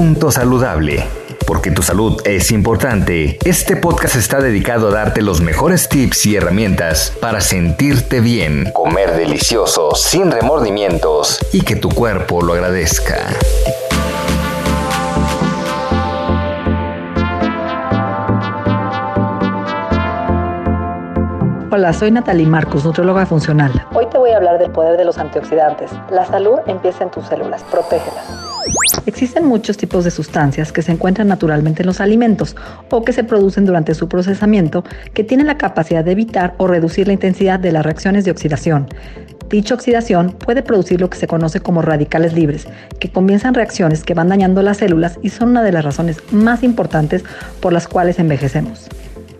Punto saludable. Porque tu salud es importante, este podcast está dedicado a darte los mejores tips y herramientas para sentirte bien, comer delicioso, sin remordimientos y que tu cuerpo lo agradezca. Hola, soy Natalie Marcos, nutrióloga funcional. Hoy te voy a hablar del poder de los antioxidantes. La salud empieza en tus células, protégelas. Existen muchos tipos de sustancias que se encuentran naturalmente en los alimentos o que se producen durante su procesamiento que tienen la capacidad de evitar o reducir la intensidad de las reacciones de oxidación. Dicha oxidación puede producir lo que se conoce como radicales libres, que comienzan reacciones que van dañando las células y son una de las razones más importantes por las cuales envejecemos.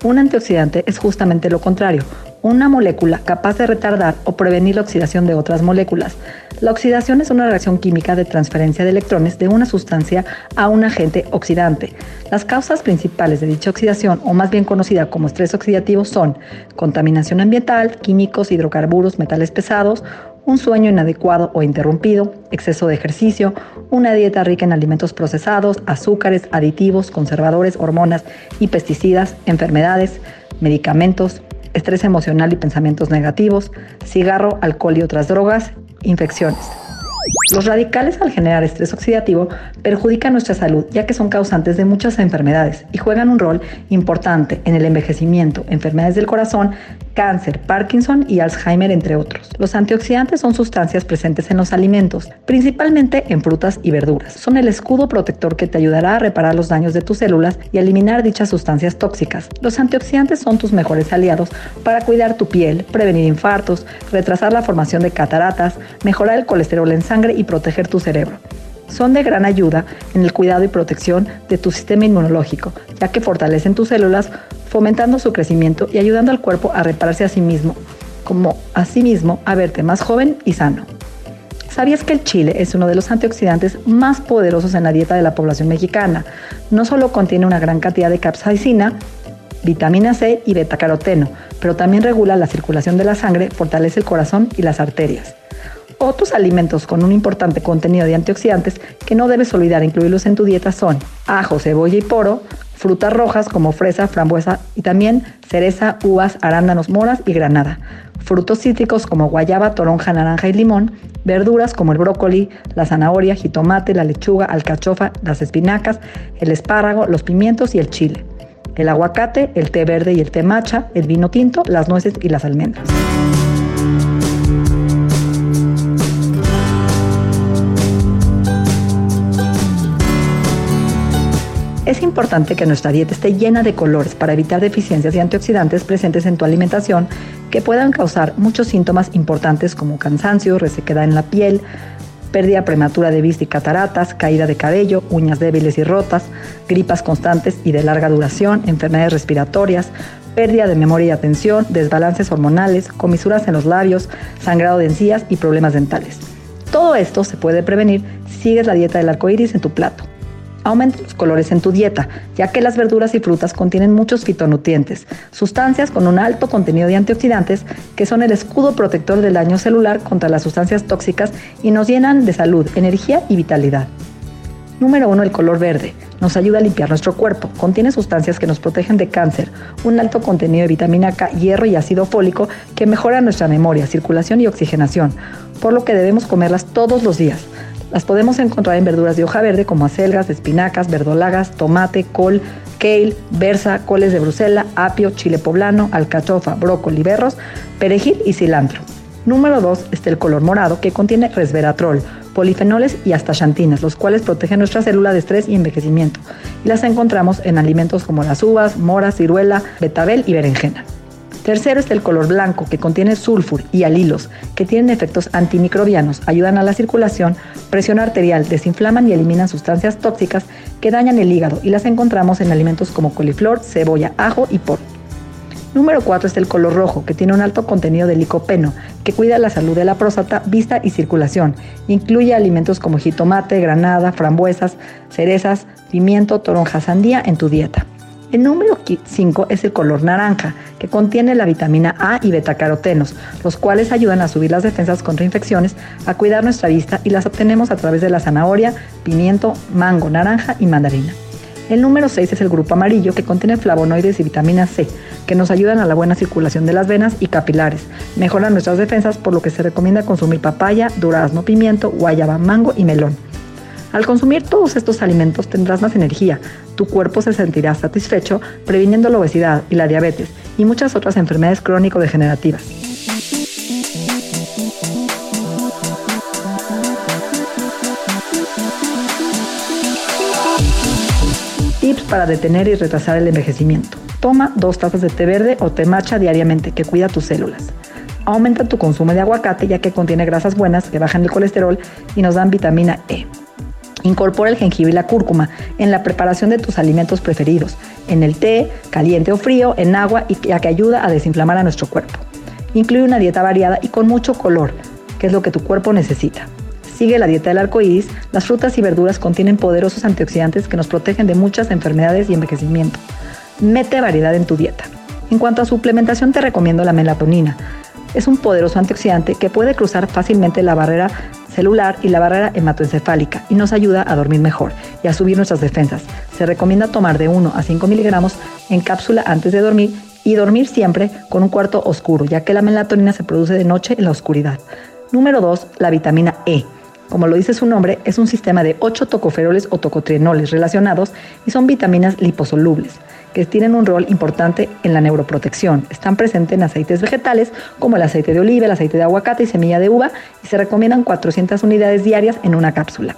Un antioxidante es justamente lo contrario, una molécula capaz de retardar o prevenir la oxidación de otras moléculas. La oxidación es una reacción química de transferencia de electrones de una sustancia a un agente oxidante. Las causas principales de dicha oxidación, o más bien conocida como estrés oxidativo, son contaminación ambiental, químicos, hidrocarburos, metales pesados, un sueño inadecuado o interrumpido, exceso de ejercicio, una dieta rica en alimentos procesados, azúcares, aditivos, conservadores, hormonas y pesticidas, enfermedades, medicamentos, estrés emocional y pensamientos negativos, cigarro, alcohol y otras drogas, infecciones. Los radicales al generar estrés oxidativo perjudican nuestra salud ya que son causantes de muchas enfermedades y juegan un rol importante en el envejecimiento, enfermedades del corazón, cáncer, Parkinson y Alzheimer, entre otros. Los antioxidantes son sustancias presentes en los alimentos, principalmente en frutas y verduras. Son el escudo protector que te ayudará a reparar los daños de tus células y eliminar dichas sustancias tóxicas. Los antioxidantes son tus mejores aliados para cuidar tu piel, prevenir infartos, retrasar la formación de cataratas, mejorar el colesterol en sangre y proteger tu cerebro son de gran ayuda en el cuidado y protección de tu sistema inmunológico, ya que fortalecen tus células, fomentando su crecimiento y ayudando al cuerpo a repararse a sí mismo, como asimismo a verte más joven y sano. ¿Sabías que el chile es uno de los antioxidantes más poderosos en la dieta de la población mexicana? No solo contiene una gran cantidad de capsaicina, vitamina C y betacaroteno, pero también regula la circulación de la sangre, fortalece el corazón y las arterias. Otros alimentos con un importante contenido de antioxidantes que no debes olvidar incluirlos en tu dieta son ajo, cebolla y poro, frutas rojas como fresa, frambuesa y también cereza, uvas, arándanos, moras y granada. Frutos cítricos como guayaba, toronja, naranja y limón. Verduras como el brócoli, la zanahoria, jitomate, la lechuga, alcachofa, las espinacas, el espárrago, los pimientos y el chile. El aguacate, el té verde y el té macha, el vino tinto, las nueces y las almendras. Es importante que nuestra dieta esté llena de colores para evitar deficiencias de antioxidantes presentes en tu alimentación que puedan causar muchos síntomas importantes como cansancio, resequedad en la piel, pérdida prematura de vista y cataratas, caída de cabello, uñas débiles y rotas, gripas constantes y de larga duración, enfermedades respiratorias, pérdida de memoria y atención, desbalances hormonales, comisuras en los labios, sangrado de encías y problemas dentales. Todo esto se puede prevenir si sigues la dieta del arco iris en tu plato. Aumenta los colores en tu dieta, ya que las verduras y frutas contienen muchos fitonutrientes, sustancias con un alto contenido de antioxidantes que son el escudo protector del daño celular contra las sustancias tóxicas y nos llenan de salud, energía y vitalidad. Número 1. El color verde. Nos ayuda a limpiar nuestro cuerpo. Contiene sustancias que nos protegen de cáncer, un alto contenido de vitamina K, hierro y ácido fólico que mejora nuestra memoria, circulación y oxigenación, por lo que debemos comerlas todos los días. Las podemos encontrar en verduras de hoja verde como acelgas, espinacas, verdolagas, tomate, col, kale, berza, coles de Bruselas, apio, chile poblano, alcachofa, brócoli, berros, perejil y cilantro. Número 2 está el color morado que contiene resveratrol, polifenoles y astaxantinas, los cuales protegen nuestra célula de estrés y envejecimiento. Y las encontramos en alimentos como las uvas, moras, ciruela, betabel y berenjena. Tercero es el color blanco, que contiene sulfur y alilos, que tienen efectos antimicrobianos, ayudan a la circulación, presión arterial, desinflaman y eliminan sustancias tóxicas que dañan el hígado y las encontramos en alimentos como coliflor, cebolla, ajo y porro. Número 4 es el color rojo, que tiene un alto contenido de licopeno, que cuida la salud de la próstata, vista y circulación. Incluye alimentos como jitomate, granada, frambuesas, cerezas, pimiento, toronja, sandía en tu dieta. El número 5 es el color naranja, que contiene la vitamina A y betacarotenos, los cuales ayudan a subir las defensas contra infecciones, a cuidar nuestra vista y las obtenemos a través de la zanahoria, pimiento, mango, naranja y mandarina. El número 6 es el grupo amarillo que contiene flavonoides y vitamina C, que nos ayudan a la buena circulación de las venas y capilares, mejoran nuestras defensas por lo que se recomienda consumir papaya, durazno, pimiento, guayaba, mango y melón. Al consumir todos estos alimentos tendrás más energía, tu cuerpo se sentirá satisfecho, previniendo la obesidad y la diabetes y muchas otras enfermedades crónico-degenerativas. Tips para detener y retrasar el envejecimiento. Toma dos tazas de té verde o té matcha diariamente que cuida tus células. Aumenta tu consumo de aguacate ya que contiene grasas buenas que bajan el colesterol y nos dan vitamina E. Incorpora el jengibre y la cúrcuma en la preparación de tus alimentos preferidos, en el té, caliente o frío, en agua y ya que ayuda a desinflamar a nuestro cuerpo. Incluye una dieta variada y con mucho color, que es lo que tu cuerpo necesita. Sigue la dieta del arco iris, las frutas y verduras contienen poderosos antioxidantes que nos protegen de muchas enfermedades y envejecimiento. Mete variedad en tu dieta. En cuanto a suplementación, te recomiendo la melatonina. Es un poderoso antioxidante que puede cruzar fácilmente la barrera celular y la barrera hematoencefálica y nos ayuda a dormir mejor y a subir nuestras defensas. Se recomienda tomar de 1 a 5 miligramos en cápsula antes de dormir y dormir siempre con un cuarto oscuro, ya que la melatonina se produce de noche en la oscuridad. Número 2, la vitamina E. Como lo dice su nombre, es un sistema de 8 tocoferoles o tocotrienoles relacionados y son vitaminas liposolubles que tienen un rol importante en la neuroprotección. Están presentes en aceites vegetales como el aceite de oliva, el aceite de aguacate y semilla de uva y se recomiendan 400 unidades diarias en una cápsula.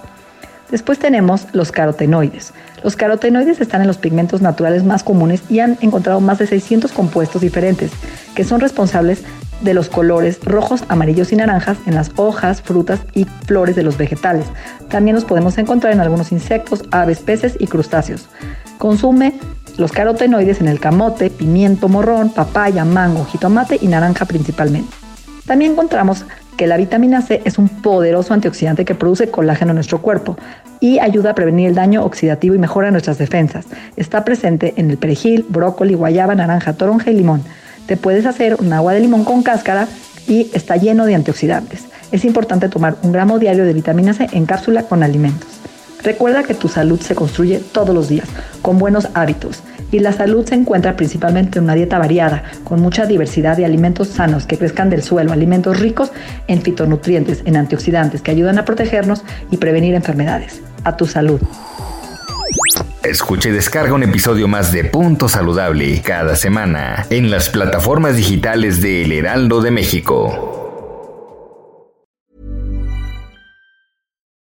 Después tenemos los carotenoides. Los carotenoides están en los pigmentos naturales más comunes y han encontrado más de 600 compuestos diferentes que son responsables de los colores rojos, amarillos y naranjas en las hojas, frutas y flores de los vegetales. También los podemos encontrar en algunos insectos, aves, peces y crustáceos. Consume los carotenoides en el camote, pimiento morrón, papaya, mango, jitomate y naranja principalmente. También encontramos que la vitamina C es un poderoso antioxidante que produce colágeno en nuestro cuerpo y ayuda a prevenir el daño oxidativo y mejora nuestras defensas. Está presente en el perejil, brócoli, guayaba, naranja, toronja y limón. Te puedes hacer un agua de limón con cáscara y está lleno de antioxidantes. Es importante tomar un gramo diario de vitamina C en cápsula con alimentos. Recuerda que tu salud se construye todos los días, con buenos hábitos. Y la salud se encuentra principalmente en una dieta variada, con mucha diversidad de alimentos sanos que crezcan del suelo, alimentos ricos en fitonutrientes, en antioxidantes que ayudan a protegernos y prevenir enfermedades. A tu salud. Escuche y descarga un episodio más de Punto Saludable cada semana en las plataformas digitales de El Heraldo de México.